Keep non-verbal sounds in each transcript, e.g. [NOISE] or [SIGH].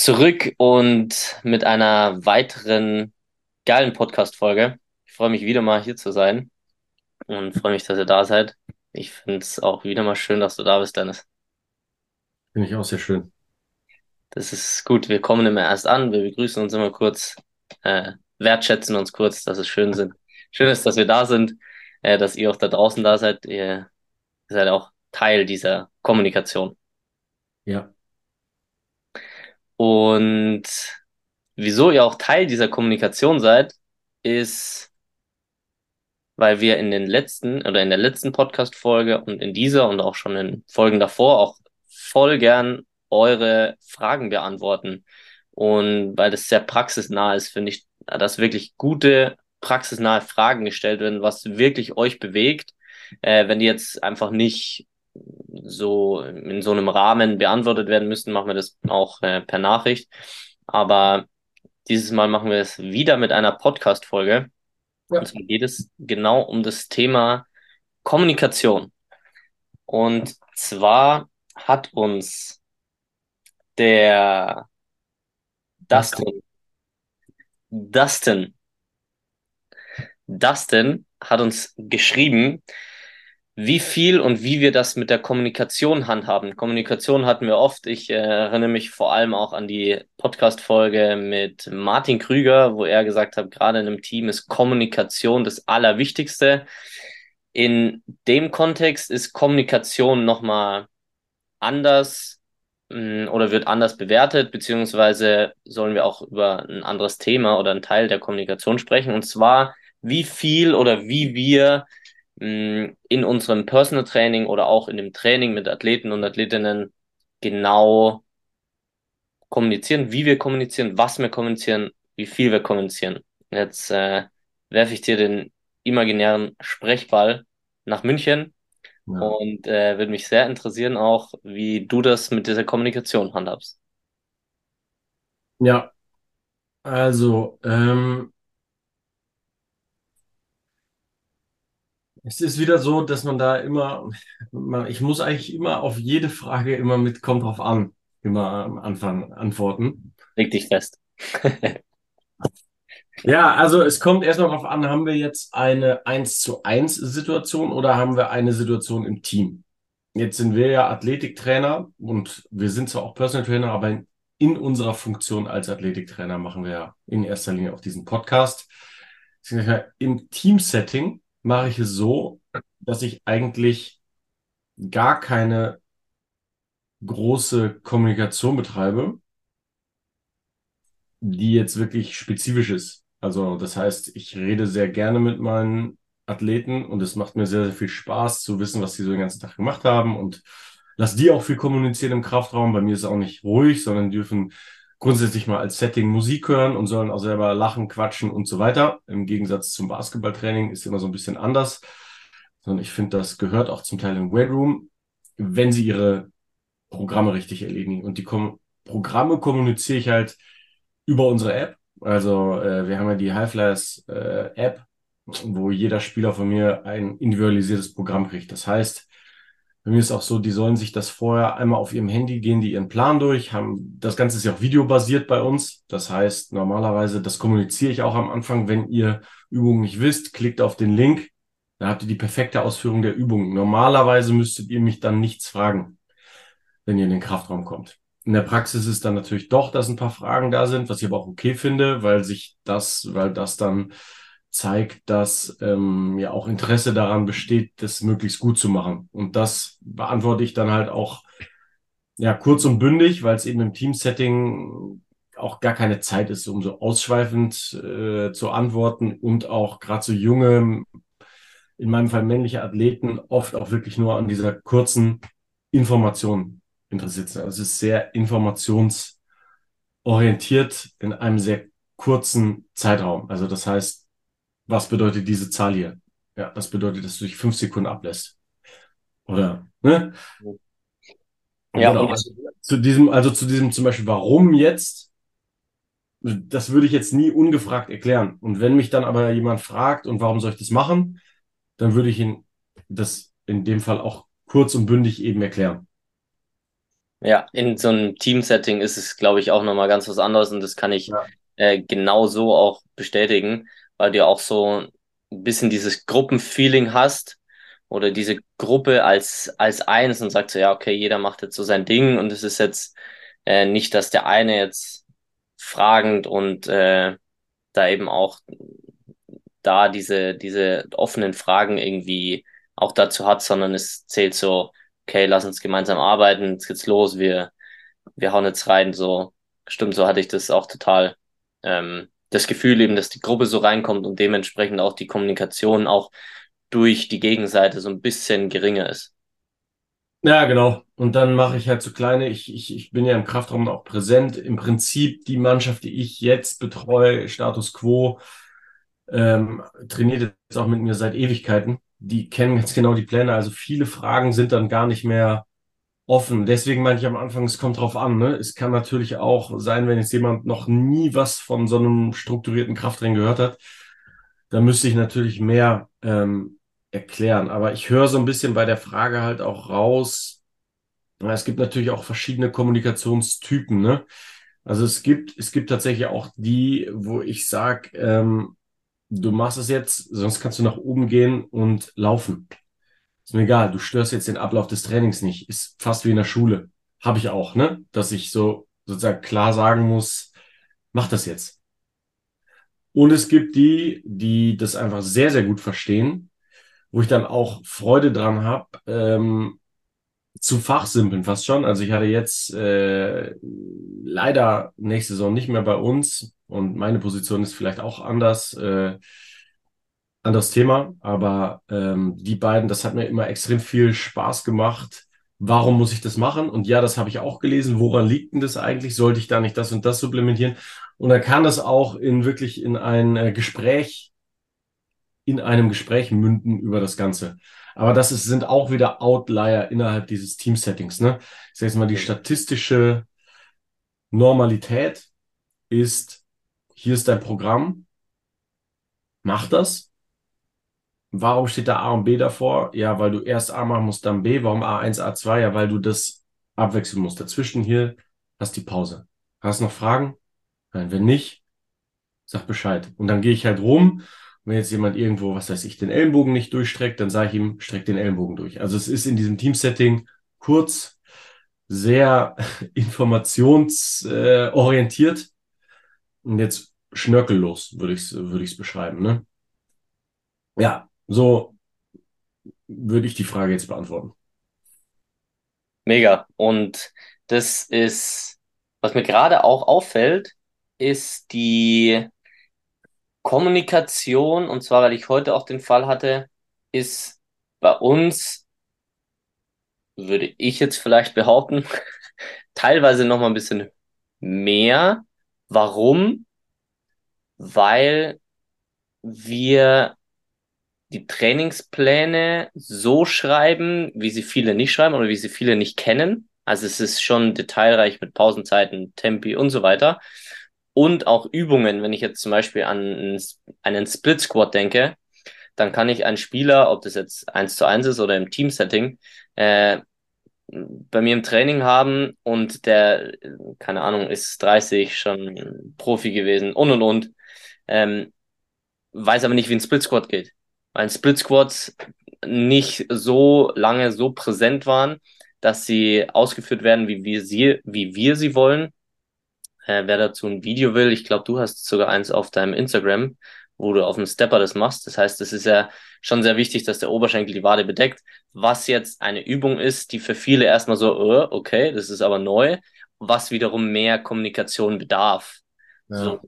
Zurück und mit einer weiteren geilen Podcast-Folge. Ich freue mich wieder mal hier zu sein und freue mich, dass ihr da seid. Ich finde es auch wieder mal schön, dass du da bist, Dennis. Finde ich auch sehr schön. Das ist gut. Wir kommen immer erst an, wir begrüßen uns immer kurz, äh, wertschätzen uns kurz, dass es schön sind. Schön ist, dass wir da sind, äh, dass ihr auch da draußen da seid. Ihr seid auch Teil dieser Kommunikation. Ja, und wieso ihr auch Teil dieser Kommunikation seid, ist, weil wir in den letzten oder in der letzten Podcast-Folge und in dieser und auch schon in Folgen davor auch voll gern eure Fragen beantworten. Und weil das sehr praxisnah ist, finde ich, dass wirklich gute, praxisnahe Fragen gestellt werden, was wirklich euch bewegt. Äh, wenn die jetzt einfach nicht so in so einem Rahmen beantwortet werden müssen, machen wir das auch äh, per Nachricht. Aber dieses Mal machen wir es wieder mit einer Podcast-Folge. Ja. Und zwar geht es genau um das Thema Kommunikation. Und zwar hat uns der Dustin, Dustin, Dustin hat uns geschrieben, wie viel und wie wir das mit der Kommunikation handhaben. Kommunikation hatten wir oft. Ich äh, erinnere mich vor allem auch an die Podcast-Folge mit Martin Krüger, wo er gesagt hat, gerade in einem Team ist Kommunikation das Allerwichtigste. In dem Kontext ist Kommunikation nochmal anders mh, mm, oder wird anders bewertet, beziehungsweise sollen wir auch über ein anderes Thema oder einen Teil der Kommunikation sprechen, und zwar, wie viel oder wie wir in unserem Personal Training oder auch in dem Training mit Athleten und Athletinnen genau kommunizieren, wie wir kommunizieren, was wir kommunizieren, wie viel wir kommunizieren. Jetzt äh, werfe ich dir den imaginären Sprechball nach München ja. und äh, würde mich sehr interessieren auch, wie du das mit dieser Kommunikation handhabst. Ja, also ähm, Es ist wieder so, dass man da immer, ich muss eigentlich immer auf jede Frage immer mit kommt drauf an, immer am Anfang antworten. Leg dich fest. ja, also es kommt erstmal darauf an, haben wir jetzt eine 1 zu 1 Situation oder haben wir eine Situation im Team? Jetzt sind wir ja Athletiktrainer und wir sind zwar auch Personal Trainer, aber in, in unserer Funktion als Athletiktrainer machen wir ja in erster Linie auch diesen Podcast. Im Team-Setting mache ich es so, dass ich eigentlich gar keine große Kommunikation betreibe, die jetzt wirklich spezifisch ist. Also das heißt, ich rede sehr gerne mit meinen Athleten und es macht mir sehr, sehr viel Spaß zu wissen, was sie so den ganzen Tag gemacht haben und lass die auch viel kommunizieren im Kraftraum. Bei mir ist es auch nicht ruhig, sondern dürfen grundsätzlich mal als Setting Musik hören und sollen auch selber lachen, quatschen und so weiter. Im Gegensatz zum Basketballtraining ist immer so ein bisschen anders. Sondern ich finde, das gehört auch zum Teil im Weightroom, wenn sie ihre Programme richtig erledigen. Und die Kom Programme kommuniziere ich halt über unsere App. Also äh, wir haben ja die Highflyers äh, App, wo jeder Spieler von mir ein individualisiertes Programm kriegt. Das heißt, bei mir ist auch so, die sollen sich das vorher einmal auf ihrem Handy gehen, die ihren Plan durch, haben, das Ganze ist ja auch videobasiert bei uns. Das heißt, normalerweise, das kommuniziere ich auch am Anfang, wenn ihr Übungen nicht wisst, klickt auf den Link, dann habt ihr die perfekte Ausführung der Übung. Normalerweise müsstet ihr mich dann nichts fragen, wenn ihr in den Kraftraum kommt. in der Praxis ist dann natürlich doch, dass ein paar Fragen da sind, was ich aber auch okay finde, weil sich das, weil das dann zeigt, dass ähm, ja auch Interesse daran besteht, das möglichst gut zu machen. Und das beantworte ich dann halt auch ja kurz und bündig, weil es eben im Teamsetting auch gar keine Zeit ist, um so ausschweifend äh, zu antworten und auch gerade so junge, in meinem Fall männliche Athleten oft auch wirklich nur an dieser kurzen Information interessiert sind. Also es ist sehr informationsorientiert in einem sehr kurzen Zeitraum. Also das heißt, was bedeutet diese Zahl hier? Ja, das bedeutet, dass du dich fünf Sekunden ablässt. Oder, ne? Ja, genau. Also zu diesem, also zu diesem zum Beispiel, warum jetzt? Das würde ich jetzt nie ungefragt erklären. Und wenn mich dann aber jemand fragt, und warum soll ich das machen? Dann würde ich ihn das in dem Fall auch kurz und bündig eben erklären. Ja, in so einem Team-Setting ist es, glaube ich, auch nochmal ganz was anderes und das kann ich ja. äh, genau so auch bestätigen, weil du auch so ein bisschen dieses Gruppenfeeling hast oder diese Gruppe als, als eins und sagt so, ja, okay, jeder macht jetzt so sein Ding und es ist jetzt äh, nicht, dass der eine jetzt fragend und äh, da eben auch da diese, diese offenen Fragen irgendwie auch dazu hat, sondern es zählt so, okay, lass uns gemeinsam arbeiten, jetzt geht's los, wir, wir hauen jetzt rein, so, stimmt, so hatte ich das auch total, ähm, das Gefühl eben, dass die Gruppe so reinkommt und dementsprechend auch die Kommunikation auch durch die Gegenseite so ein bisschen geringer ist. Ja, genau. Und dann mache ich halt so kleine, ich, ich, ich bin ja im Kraftraum auch präsent. Im Prinzip die Mannschaft, die ich jetzt betreue, Status Quo, ähm, trainiert jetzt auch mit mir seit Ewigkeiten die kennen ganz genau die Pläne. Also viele Fragen sind dann gar nicht mehr offen. Deswegen meinte ich am Anfang, es kommt drauf an. Ne? Es kann natürlich auch sein, wenn jetzt jemand noch nie was von so einem strukturierten Krafttraining gehört hat, dann müsste ich natürlich mehr ähm, erklären. Aber ich höre so ein bisschen bei der Frage halt auch raus. Es gibt natürlich auch verschiedene Kommunikationstypen. Ne? Also es gibt, es gibt tatsächlich auch die, wo ich sage, ähm, du machst es jetzt, sonst kannst du nach oben gehen und laufen. Ist mir egal, du störst jetzt den Ablauf des Trainings nicht. Ist fast wie in der Schule. Habe ich auch, ne? Dass ich so sozusagen klar sagen muss, mach das jetzt. Und es gibt die, die das einfach sehr, sehr gut verstehen, wo ich dann auch Freude dran habe, ähm, zu fachsimpeln fast schon. Also ich hatte jetzt äh, leider nächste Saison nicht mehr bei uns und meine Position ist vielleicht auch anders, äh, anderes Thema, aber ähm, die beiden, das hat mir immer extrem viel Spaß gemacht. Warum muss ich das machen? Und ja, das habe ich auch gelesen. Woran liegt denn das eigentlich? Sollte ich da nicht das und das supplementieren? Und dann kann das auch in wirklich in ein äh, Gespräch, in einem Gespräch münden über das Ganze. Aber das ist, sind auch wieder Outlier innerhalb dieses Team-Settings. Ne? Ich sage jetzt mal, die statistische Normalität ist, hier ist dein Programm, mach das. Warum steht da A und B davor? Ja, weil du erst A machen musst, dann B. Warum A1, A2? Ja, weil du das abwechseln musst. Dazwischen hier hast die Pause. Hast du noch Fragen? Nein, wenn nicht, sag Bescheid. Und dann gehe ich halt rum wenn jetzt jemand irgendwo, was weiß ich, den Ellenbogen nicht durchstreckt, dann sage ich ihm, streck den Ellenbogen durch. Also es ist in diesem Teamsetting kurz, sehr [LAUGHS] informationsorientiert äh, und jetzt schnörkellos, würde ich es würde ich's beschreiben. Ne? Ja, so würde ich die Frage jetzt beantworten. Mega. Und das ist, was mir gerade auch auffällt, ist die Kommunikation, und zwar, weil ich heute auch den Fall hatte, ist bei uns, würde ich jetzt vielleicht behaupten, [LAUGHS] teilweise noch mal ein bisschen mehr. Warum? Weil wir die Trainingspläne so schreiben, wie sie viele nicht schreiben oder wie sie viele nicht kennen. Also es ist schon detailreich mit Pausenzeiten, Tempi und so weiter und auch Übungen. Wenn ich jetzt zum Beispiel an einen Split Squat denke, dann kann ich einen Spieler, ob das jetzt eins zu eins ist oder im Team-Setting, äh, bei mir im Training haben und der, keine Ahnung, ist 30, schon Profi gewesen und und und, ähm, weiß aber nicht, wie ein Split Squat geht. Weil Split Squats nicht so lange so präsent waren, dass sie ausgeführt werden, wie wir sie, wie wir sie wollen. Äh, wer dazu ein Video will, ich glaube, du hast sogar eins auf deinem Instagram, wo du auf dem Stepper das machst. Das heißt, es ist ja schon sehr wichtig, dass der Oberschenkel die Wade bedeckt. Was jetzt eine Übung ist, die für viele erstmal so, uh, okay, das ist aber neu, was wiederum mehr Kommunikation bedarf. Ja. So.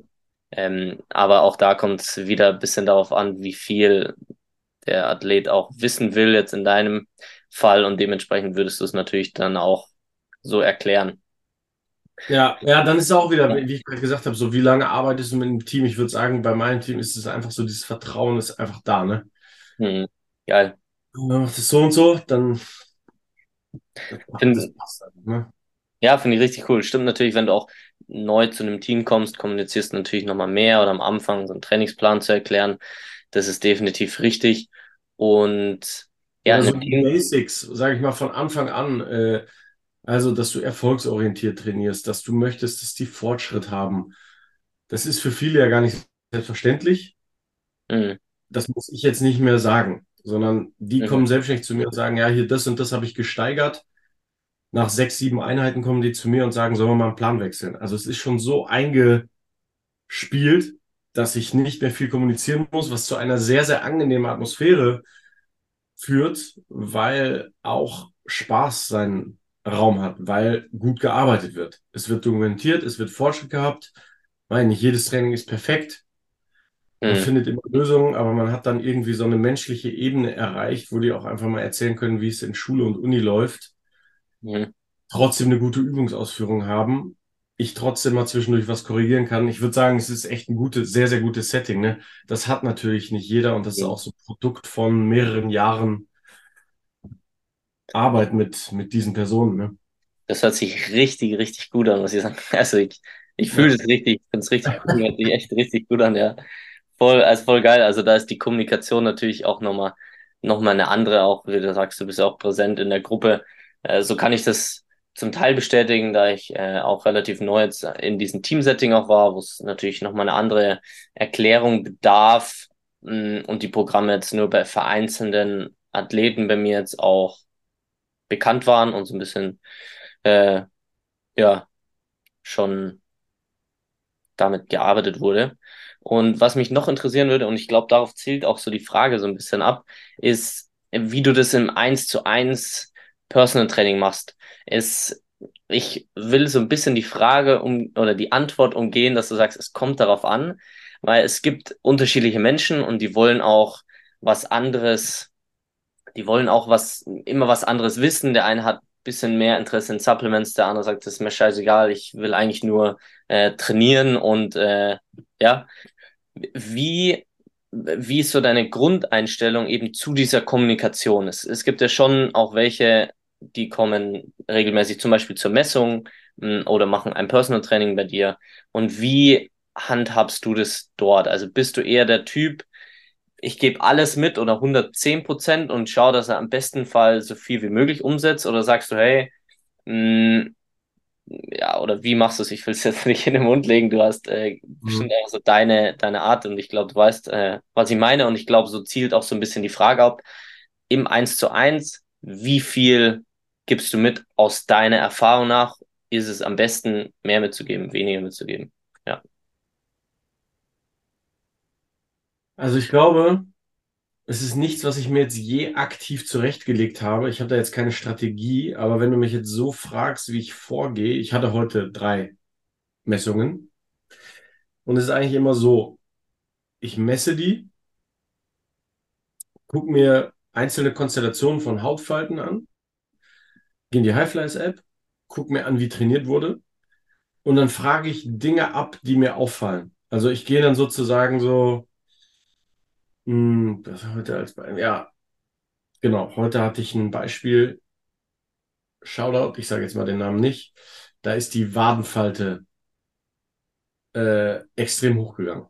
Ähm, aber auch da kommt es wieder ein bisschen darauf an, wie viel der Athlet auch wissen will, jetzt in deinem Fall. Und dementsprechend würdest du es natürlich dann auch so erklären. Ja, ja, dann ist es auch wieder, wie ich gerade gesagt habe, so wie lange arbeitest du mit dem Team? Ich würde sagen, bei meinem Team ist es einfach so, dieses Vertrauen ist einfach da, ne? Hm, geil. Das ist so und so, dann find, das passt dann, ne? Ja, finde ich richtig cool. Stimmt natürlich, wenn du auch neu zu einem Team kommst, kommunizierst du natürlich nochmal mehr oder am Anfang so einen Trainingsplan zu erklären. Das ist definitiv richtig. Und ja, also die Basics, sage ich mal, von Anfang an, äh, also dass du erfolgsorientiert trainierst, dass du möchtest, dass die Fortschritt haben. Das ist für viele ja gar nicht selbstverständlich. Mhm. Das muss ich jetzt nicht mehr sagen, sondern die mhm. kommen selbstständig zu mir und sagen, ja, hier das und das habe ich gesteigert. Nach sechs, sieben Einheiten kommen die zu mir und sagen, sollen wir mal einen Plan wechseln? Also es ist schon so eingespielt, dass ich nicht mehr viel kommunizieren muss, was zu einer sehr, sehr angenehmen Atmosphäre führt, weil auch Spaß seinen Raum hat, weil gut gearbeitet wird. Es wird dokumentiert, es wird Fortschritt gehabt. Nein, nicht jedes Training ist perfekt. Man mhm. findet immer Lösungen, aber man hat dann irgendwie so eine menschliche Ebene erreicht, wo die auch einfach mal erzählen können, wie es in Schule und Uni läuft. Trotzdem eine gute Übungsausführung haben ich trotzdem mal zwischendurch was korrigieren kann. Ich würde sagen, es ist echt ein gutes, sehr, sehr gutes Setting. Ne? Das hat natürlich nicht jeder und das ja. ist auch so ein Produkt von mehreren Jahren Arbeit mit, mit diesen Personen. Ne? Das hört sich richtig, richtig gut an, was ich sagen. [LAUGHS] Also ich, ich fühle es richtig, ich finde es richtig gut, hört sich echt richtig gut an, ja. Voll, also voll geil. Also da ist die Kommunikation natürlich auch nochmal noch mal eine andere, auch wie du sagst, du bist auch präsent in der Gruppe. Äh, so kann ich das zum Teil bestätigen, da ich äh, auch relativ neu jetzt in diesem Teamsetting auch war, wo es natürlich nochmal eine andere Erklärung bedarf mh, mm, und die Programme jetzt nur bei vereinzelten Athleten bei mir jetzt auch bekannt waren und so ein bisschen äh, ja schon damit gearbeitet wurde. Und was mich noch interessieren würde, und ich glaube, darauf zielt auch so die Frage so ein bisschen ab, ist, wie du das im 1 zu 1 Personal Training machst ist, ich will so ein bisschen die Frage um oder die Antwort umgehen, dass du sagst, es kommt darauf an, weil es gibt unterschiedliche Menschen und die wollen auch was anderes, die wollen auch was, immer was anderes wissen. Der eine hat ein bisschen mehr Interesse in Supplements, der andere sagt, das ist mir scheißegal, ich will eigentlich nur äh, trainieren und äh, ja. Wie wie ist so deine Grundeinstellung eben zu dieser Kommunikation? Es, es gibt ja schon auch welche, die kommen regelmäßig zum Beispiel zur Messung hm, oder machen ein Personal Training bei dir. Und wie handhabst du das dort? Also bist du eher der Typ, ich gebe alles mit oder 110 Prozent und schaue, dass er am besten Fall so viel wie möglich umsetzt? Oder sagst du, hey, mh, hm, ja, oder wie machst du es? Ich will es [LAUGHS] jetzt nicht in den Mund legen. Du hast äh, mhm. bestimmt auch so deine, deine Art und ich glaube, du weißt, äh, was ich meine. Und ich glaube, so zielt auch so ein bisschen die Frage ab, im 1 zu 1, wie viel gibst du mit aus deiner Erfahrung nach? Ist es am besten, mehr mitzugeben, weniger mitzugeben? Ja. Also ich glaube, es ist nichts, was ich mir jetzt je aktiv zurechtgelegt habe. Ich habe da jetzt keine Strategie, aber wenn du mich jetzt so fragst, wie ich vorgehe, ich hatte heute drei Messungen und es ist eigentlich immer so, ich messe die, gucke mir einzelne Konstellationen von Hautfalten an gehe in die Highflies-App, gucke mir an, wie trainiert wurde und dann frage ich Dinge ab, die mir auffallen. Also ich gehe dann sozusagen so, mh, hm, das heute als Beispiel, ja, genau, heute hatte ich ein Beispiel, Shoutout, ich sage jetzt mal den Namen nicht, da ist die Wadenfalte äh, extrem hochgegangen.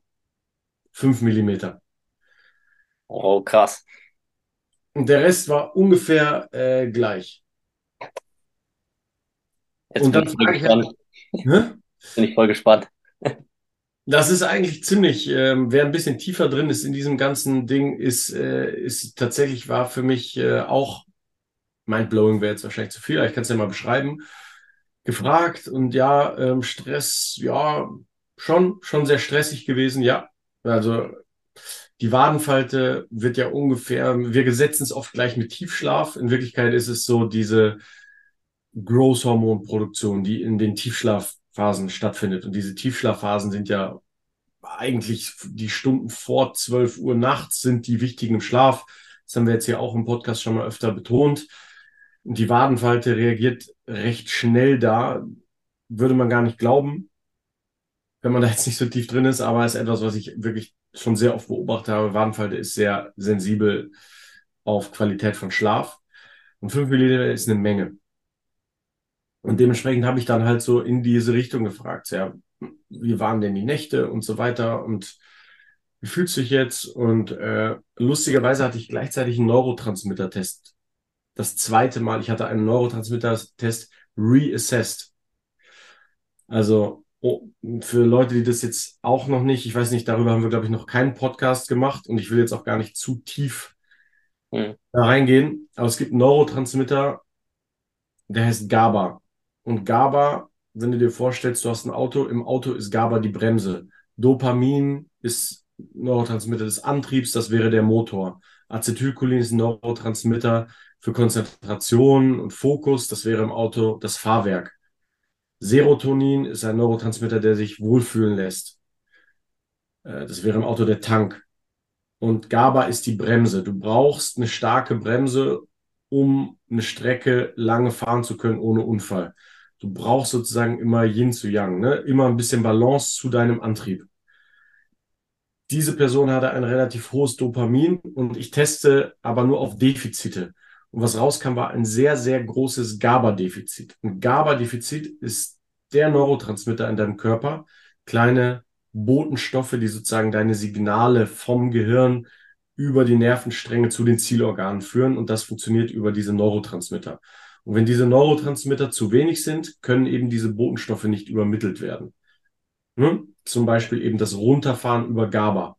Fünf Millimeter. Oh, krass. Und der Rest war ungefähr äh, gleich. Jetzt und bin ich voll gespannt. Halt, bin ich voll gespannt. Das ist eigentlich ziemlich, ähm, wer ein bisschen tiefer drin ist in diesem ganzen Ding, ist, äh, ist tatsächlich war für mich äh, auch Mindblowing wäre jetzt wahrscheinlich zu viel, aber ich kann es ja mal beschreiben. Gefragt und ja, ähm, Stress, ja, schon, schon sehr stressig gewesen, ja. Also die Wadenfalte wird ja ungefähr, wir setzen es oft gleich mit Tiefschlaf. In Wirklichkeit ist es so diese Growth-Hormonproduktion, die in den Tiefschlafphasen stattfindet. Und diese Tiefschlafphasen sind ja eigentlich die Stunden vor 12 Uhr nachts sind die wichtigen im Schlaf. Das haben wir jetzt hier auch im Podcast schon mal öfter betont. Und die Wadenfalte reagiert recht schnell da. Würde man gar nicht glauben, wenn man da jetzt nicht so tief drin ist, aber ist etwas, was ich wirklich schon sehr oft beobachtet habe. Wadenfalte ist sehr sensibel auf Qualität von Schlaf. Und 5 Milliliter ist eine Menge. Und dementsprechend habe ich dann halt so in diese Richtung gefragt, ja, wie waren denn die Nächte und so weiter und wie fühlst du dich jetzt? Und äh, lustigerweise hatte ich gleichzeitig einen Neurotransmitter-Test. Das zweite Mal, ich hatte einen Neurotransmitter-Test reassessed. Also oh, für Leute, die das jetzt auch noch nicht, ich weiß nicht, darüber haben wir, glaube ich, noch keinen Podcast gemacht und ich will jetzt auch gar nicht zu tief hm. da reingehen. Aber es gibt einen Neurotransmitter, der heißt GABA. Und GABA, wenn du dir vorstellst, du hast ein Auto, im Auto ist GABA die Bremse. Dopamin ist Neurotransmitter des Antriebs, das wäre der Motor. Acetylcholin ist ein Neurotransmitter für Konzentration und Fokus, das wäre im Auto das Fahrwerk. Serotonin ist ein Neurotransmitter, der sich wohlfühlen lässt. Äh, das wäre im Auto der Tank. Und GABA ist die Bremse. Du brauchst eine starke Bremse, um eine Strecke lange fahren zu können ohne Unfall. Du brauchst sozusagen immer Yin zu Yang, ne? immer ein bisschen Balance zu deinem Antrieb. Diese Person hatte ein relativ hohes Dopamin und ich teste aber nur auf Defizite. Und was rauskam, war ein sehr, sehr großes GABA-Defizit. Ein GABA-Defizit ist der Neurotransmitter in deinem Körper, kleine Botenstoffe, die sozusagen deine Signale vom Gehirn über die Nervenstränge zu den Zielorganen führen und das funktioniert über diese Neurotransmitter. Und wenn diese Neurotransmitter zu wenig sind, können eben diese Botenstoffe nicht übermittelt werden. Hm? Zum Beispiel eben das Runterfahren über GABA.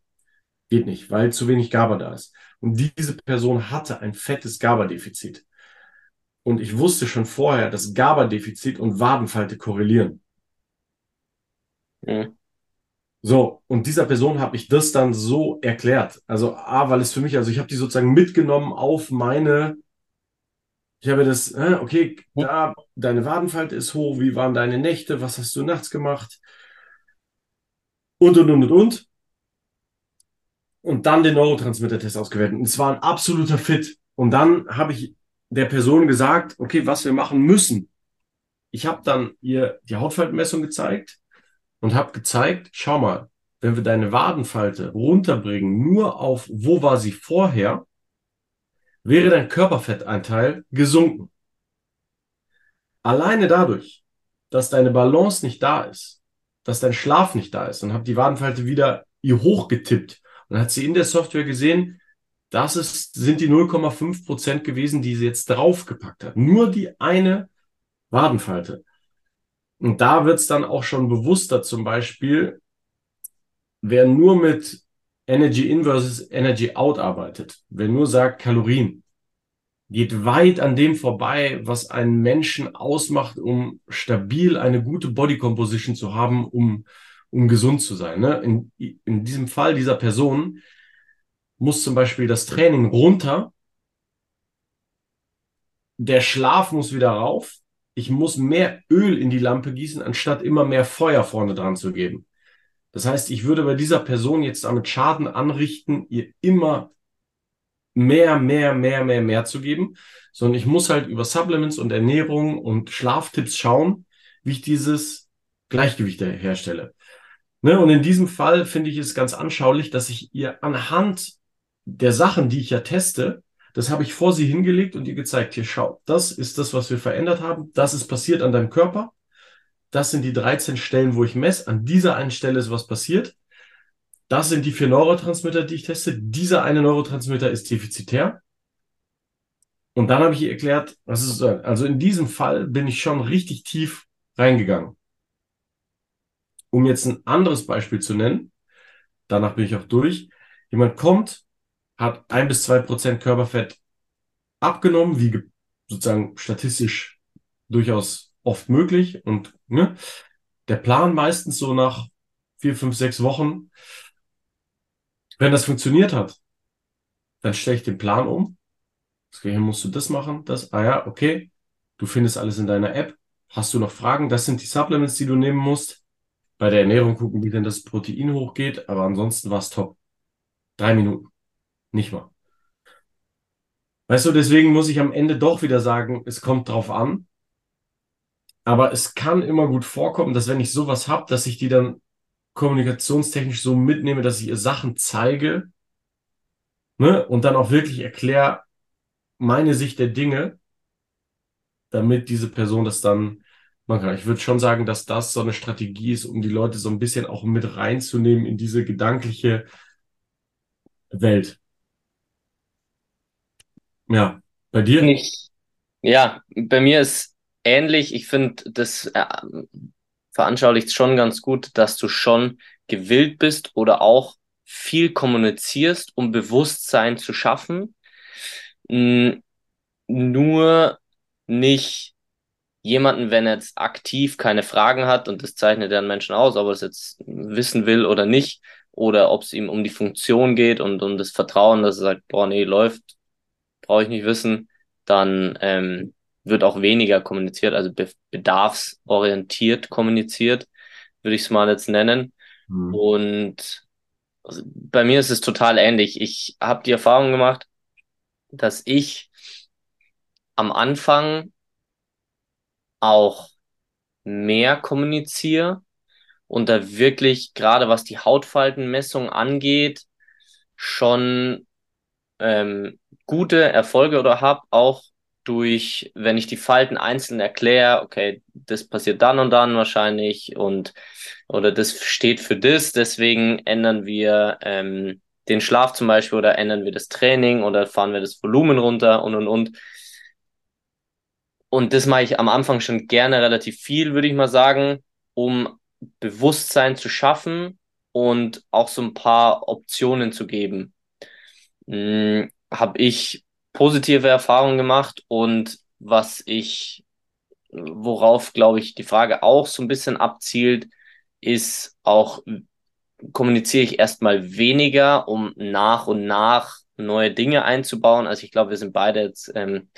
Geht nicht, weil zu wenig GABA da ist. Und diese Person hatte ein fettes GABA-Defizit. Und ich wusste schon vorher, dass GABA-Defizit und Wadenfalte korrelieren. Mhm. So, und dieser Person habe ich das dann so erklärt. Also, A, weil es für mich, also ich habe die sozusagen mitgenommen auf meine ich habe das, okay, da, deine Wadenfalte ist hoch, wie waren deine Nächte, was hast du nachts gemacht? Und, und, und, und, und. Und dann den Neurotransmitter-Test ausgewertet. Und es war ein absoluter Fit. Und dann habe ich der Person gesagt, okay, was wir machen müssen. Ich habe dann ihr die Hautfaltenmessung gezeigt und habe gezeigt, schau mal, wenn wir deine Wadenfalte runterbringen, nur auf, wo war sie vorher, wäre dein Körperfettanteil gesunken. Alleine dadurch, dass deine Balance nicht da ist, dass dein Schlaf nicht da ist und habe die Wadenfalte wieder ihr hochgetippt und hat sie in der Software gesehen, das ist, sind die 0,5 Prozent gewesen, die sie jetzt draufgepackt hat. Nur die eine Wadenfalte. Und da wird es dann auch schon bewusster, zum Beispiel, wer nur mit Energy in versus Energy out arbeitet, wer nur sagt Kalorien, geht weit an dem vorbei, was einen Menschen ausmacht, um stabil eine gute Body Composition zu haben, um, um gesund zu sein. Ne? In, in diesem Fall dieser Person muss zum Beispiel das Training runter, der Schlaf muss wieder rauf, ich muss mehr Öl in die Lampe gießen, anstatt immer mehr Feuer vorne dran zu geben. Das heißt, ich würde bei dieser Person jetzt damit Schaden anrichten, ihr immer mehr, mehr, mehr, mehr, mehr zu geben, sondern ich muss halt über Supplements und Ernährung und Schlaftipps schauen, wie ich dieses Gleichgewicht herstelle. Ne? Und in diesem Fall finde ich es ganz anschaulich, dass ich ihr anhand der Sachen, die ich ja teste, das habe ich vor sie hingelegt und ihr gezeigt, hier schau, das ist das, was wir verändert haben, das ist passiert an deinem Körper das sind die 13 Stellen, wo ich messe. An dieser einen Stelle ist was passiert. Das sind die vier Neurotransmitter, die ich teste. Dieser eine Neurotransmitter ist defizitär. Und dann habe ich erklärt, was ist so. Also in diesem Fall bin ich schon richtig tief reingegangen. Um jetzt ein anderes Beispiel zu nennen, danach bin ich auch durch. Jemand kommt, hat ein bis zwei Prozent Körperfett abgenommen, wie sozusagen statistisch durchaus oft möglich und ne, der Plan meistens so nach vier, fünf, sechs Wochen, wenn das funktioniert hat, dann stelle ich den Plan um. Okay, musst du das machen, das, ah ja, okay, du findest alles in deiner App. Hast du noch Fragen? Das sind die Supplements, die du nehmen musst. Bei der Ernährung gucken, wie denn das Protein hochgeht, aber ansonsten war es top. Drei Minuten. Nicht mal. Weißt du, deswegen muss ich am Ende doch wieder sagen, es kommt drauf an. Aber es kann immer gut vorkommen, dass wenn ich sowas habe, dass ich die dann kommunikationstechnisch so mitnehme, dass ich ihr Sachen zeige ne, und dann auch wirklich erkläre meine Sicht der Dinge, damit diese Person das dann machen kann. Ich würde schon sagen, dass das so eine Strategie ist, um die Leute so ein bisschen auch mit reinzunehmen in diese gedankliche Welt. Ja, bei dir? Ich, ja, bei mir ist ähnlich. Ich finde, das äh, veranschaulicht schon ganz gut, dass du schon gewillt bist oder auch viel kommunizierst, um Bewusstsein zu schaffen. Nur nicht jemanden, wenn er jetzt aktiv keine Fragen hat und das zeichnet einen Menschen aus, ob er es jetzt wissen will oder nicht, oder ob es ihm um die Funktion geht und um das Vertrauen, dass er sagt, boah, nee, läuft, brauche ich nicht wissen, dann ähm, wird auch weniger kommuniziert, also be bedarfsorientiert kommuniziert, würde ich es mal jetzt nennen. Mhm. Und also bei mir ist es total ähnlich. Ich habe die Erfahrung gemacht, dass ich am Anfang auch mehr kommuniziere und da wirklich, gerade was die Hautfaltenmessung angeht, schon ähm, gute Erfolge oder habe, auch durch, wenn ich die Falten einzeln erkläre, okay, das passiert dann und dann wahrscheinlich und oder das steht für das, deswegen ändern wir ähm, den Schlaf zum Beispiel oder ändern wir das Training oder fahren wir das Volumen runter und und und. Und das mache ich am Anfang schon gerne relativ viel, würde ich mal sagen, um Bewusstsein zu schaffen und auch so ein paar Optionen zu geben. Hm, Habe ich positive Erfahrungen gemacht und was ich, worauf glaube ich die Frage auch so ein bisschen abzielt, ist auch, kommuniziere ich erstmal weniger, um nach und nach neue Dinge einzubauen. Also ich glaube, wir sind beide jetzt ähm,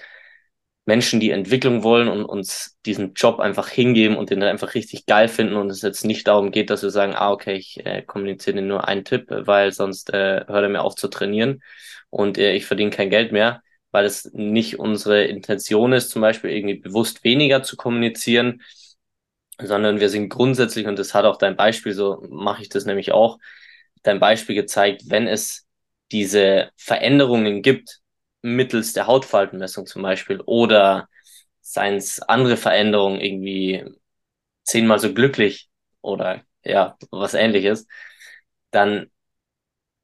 Menschen, die Entwicklung wollen und uns diesen Job einfach hingeben und den einfach richtig geil finden und es jetzt nicht darum geht, dass wir sagen, ah, okay, ich äh, kommuniziere nur einen Tipp, weil sonst äh, hört er mir auf zu trainieren und äh, ich verdiene kein Geld mehr, weil es nicht unsere Intention ist, zum Beispiel irgendwie bewusst weniger zu kommunizieren, sondern wir sind grundsätzlich, und das hat auch dein Beispiel, so mache ich das nämlich auch, dein Beispiel gezeigt, wenn es diese Veränderungen gibt, mittels der Hautfaltenmessung zum Beispiel oder seien es andere Veränderungen irgendwie zehnmal so glücklich oder ja, was ähnliches, dann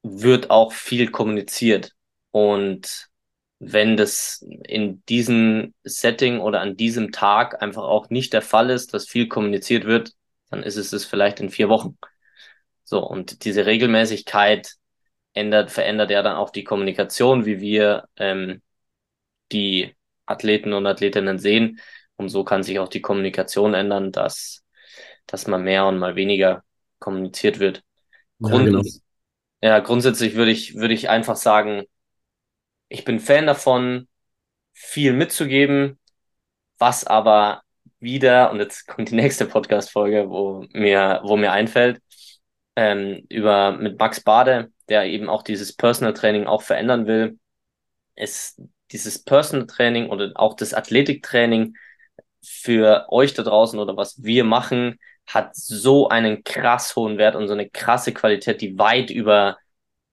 wird auch viel kommuniziert. Und wenn das in diesem Setting oder an diesem Tag einfach auch nicht der Fall ist, dass viel kommuniziert wird, dann ist es es vielleicht in vier Wochen. So, und diese Regelmäßigkeit ändert, verändert ja dann auch die Kommunikation, wie wir ähm, die Athleten und Athletinnen sehen. Und so kann sich auch die Kommunikation ändern, dass, dass mal mehr und mal weniger kommuniziert wird. Grund, ja, genau. ja, grundsätzlich würde ich, würde ich einfach sagen, ich bin Fan davon, viel mitzugeben, was aber wieder, und jetzt kommt die nächste Podcast-Folge, wo mir, wo mir einfällt, ähm, über mit Max Bade, der eben auch dieses Personal Training auch verändern will, ist dieses Personal Training oder auch das Athletiktraining für euch da draußen oder was wir machen, hat so einen krass hohen Wert und so eine krasse Qualität, die weit über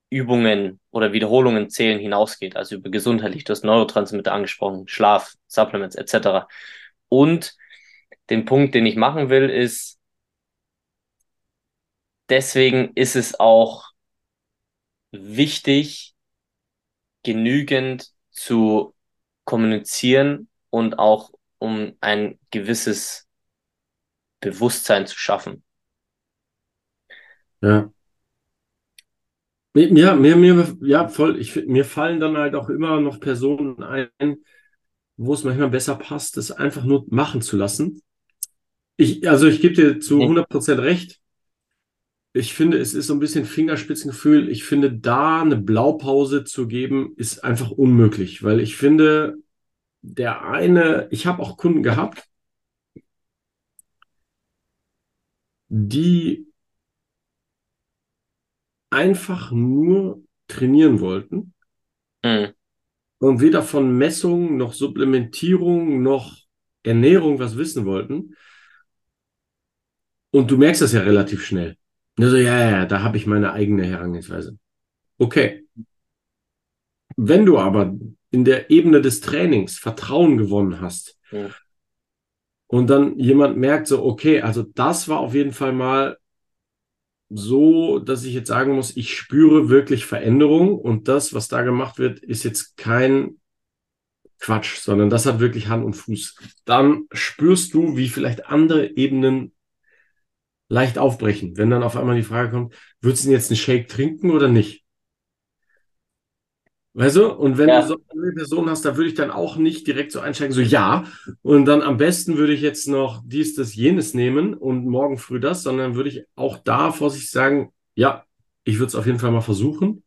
Übungen oder Wiederholungen zählen hinausgeht, also über gesundheitlich, du hast Neurotransmitter angesprochen, Schlaf, Supplements etc. Und den Punkt, den ich machen will, ist, deswegen ist es auch wichtig, genügend zu kommunizieren und auch um ein gewisses Bewusstsein zu schaffen. Ja. Mir, mir, mir, ja, voll. Ich, mir fallen dann halt auch immer noch Personen ein, wo es manchmal besser passt, es einfach nur machen zu lassen. Ich, also ich gebe dir zu 100% recht. Ich finde, es ist so ein bisschen Fingerspitzengefühl. Ich finde, da eine Blaupause zu geben, ist einfach unmöglich, weil ich finde, der eine, ich habe auch Kunden gehabt, die einfach nur trainieren wollten Mhm. und weder von Messung noch Supplementierung noch Ernährung was wissen wollten. Und du merkst das ja relativ schnell. Also, ja, ja, ja, da habe ich meine eigene Herangehensweise. Okay. Wenn du aber in der Ebene des Trainings Vertrauen gewonnen hast Mhm. und dann jemand merkt so, okay, also das war auf jeden Fall mal so, dass ich jetzt sagen muss, ich spüre wirklich Veränderung und das, was da gemacht wird, ist jetzt kein Quatsch, sondern das hat wirklich Hand und Fuß. Dann spürst du, wie vielleicht andere Ebenen leicht aufbrechen. Wenn dann auf einmal die Frage kommt, würdest du denn jetzt einen Shake trinken oder nicht? Weißt du? Und wenn Ja. du so eine Person hast, da würde ich dann auch nicht direkt so einsteigen, so ja. Und dann am besten würde ich jetzt noch dies, das, jenes nehmen und morgen früh das, sondern würde ich auch da vorsichtig sagen, ja, ich würde es auf jeden Fall mal versuchen.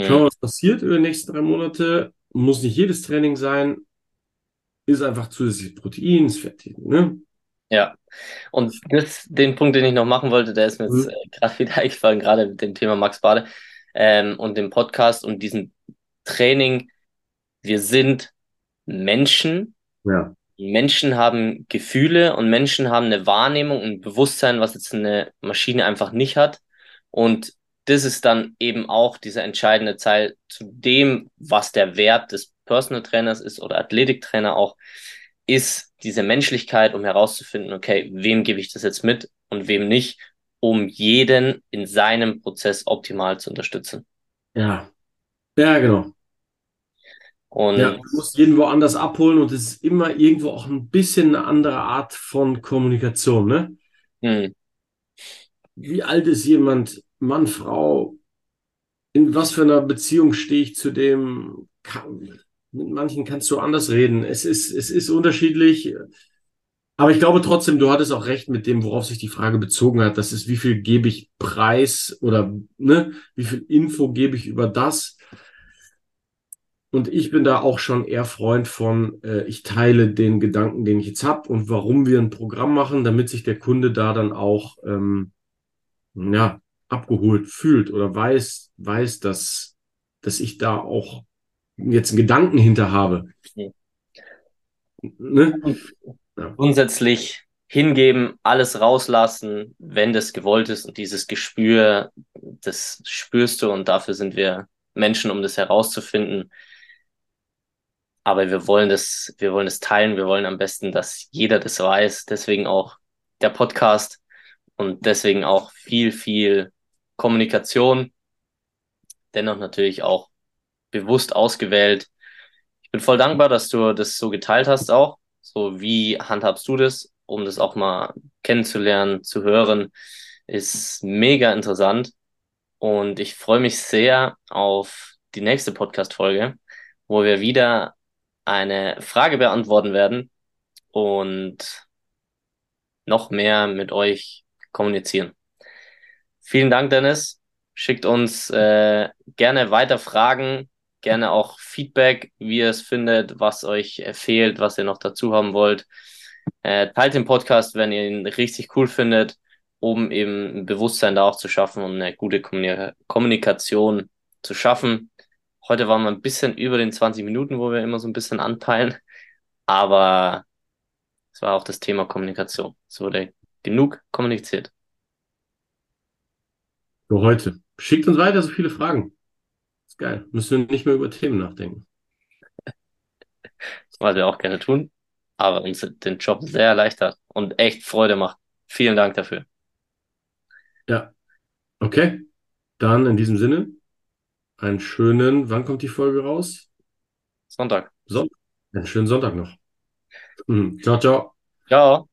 Schauen, Mhm. was passiert über die nächsten drei Monate. Muss nicht jedes Training sein. Ist einfach zusätzliches Protein, ist Fett, ne? Ja. Und das, den Punkt, den ich noch machen wollte, der ist mir jetzt Mhm. äh, gerade wieder [LAUGHS] eingefallen, gerade mit dem Thema Max Bade ähm, und dem Podcast und diesem Training. Wir sind Menschen. Ja. Menschen haben Gefühle und Menschen haben eine Wahrnehmung und ein Bewusstsein, was jetzt eine Maschine einfach nicht hat. Und das ist dann eben auch dieser entscheidende Teil zu dem, was der Wert des Personal Trainers ist oder Athletiktrainer auch, ist diese Menschlichkeit, um herauszufinden, okay, wem gebe ich das jetzt mit und wem nicht, um jeden in seinem Prozess optimal zu unterstützen. Ja. Ja, genau. Und Ja, du musst jeden woanders abholen und es ist immer irgendwo auch ein bisschen eine andere Art von Kommunikation, ne? hm, Wie alt ist jemand? Mann, Frau? In was für einer Beziehung stehe ich zu dem? Kann, mit manchen kannst du anders reden. Es ist, es ist unterschiedlich. Aber ich glaube trotzdem, du hattest auch recht mit dem, worauf sich die Frage bezogen hat. Das ist, wie viel gebe ich preis oder ne, wie viel Info gebe ich über das? Und ich bin da auch schon eher Freund von, äh, ich teile den Gedanken, den ich jetzt habe und warum wir ein Programm machen, damit sich der Kunde da dann auch ähm, ja, abgeholt fühlt oder weiß, weiß, dass, dass ich da auch jetzt einen Gedanken hinter habe. Mhm. Ne? grundsätzlich hingeben, alles rauslassen, wenn das gewollt ist und dieses Gespür, das spürst du und dafür sind wir Menschen, um das herauszufinden. Aber wir wollen das, wir wollen das teilen, wir wollen am besten, dass jeder das weiß. Deswegen auch der Podcast und deswegen auch viel, viel Kommunikation. Dennoch natürlich auch bewusst ausgewählt. Ich bin voll dankbar, dass du das so geteilt hast auch. So, wie handhabst du das, um das auch mal kennenzulernen, zu hören, ist mega interessant. Und ich freue mich sehr auf die nächste Podcast-Folge, wo wir wieder eine Frage beantworten werden und noch mehr mit euch kommunizieren. Vielen Dank, Dennis. Schickt uns äh, gerne weiter Fragen, gerne auch Feedback, wie ihr es findet, was euch fehlt, was ihr noch dazu haben wollt. Äh, teilt den Podcast, wenn ihr ihn richtig cool findet, um eben ein Bewusstsein da auch zu schaffen und eine gute Kommunik Kommunikation zu schaffen. Heute waren wir ein bisschen über den 20 Minuten, wo wir immer so ein bisschen anpeilen, aber es war auch das Thema Kommunikation. Es wurde genug kommuniziert. Für heute. Schickt uns weiter so viele Fragen. Ist geil. Müssen wir nicht mehr über Themen nachdenken. [LAUGHS] Was wir auch gerne tun, aber uns den Job sehr erleichtert und echt Freude macht. Vielen Dank dafür. Ja. Okay. Dann in diesem Sinne, einen schönen, wann kommt die Folge raus? Sonntag. Sonntag. Einen schönen Sonntag noch. Mhm. Ciao, ciao. Ciao.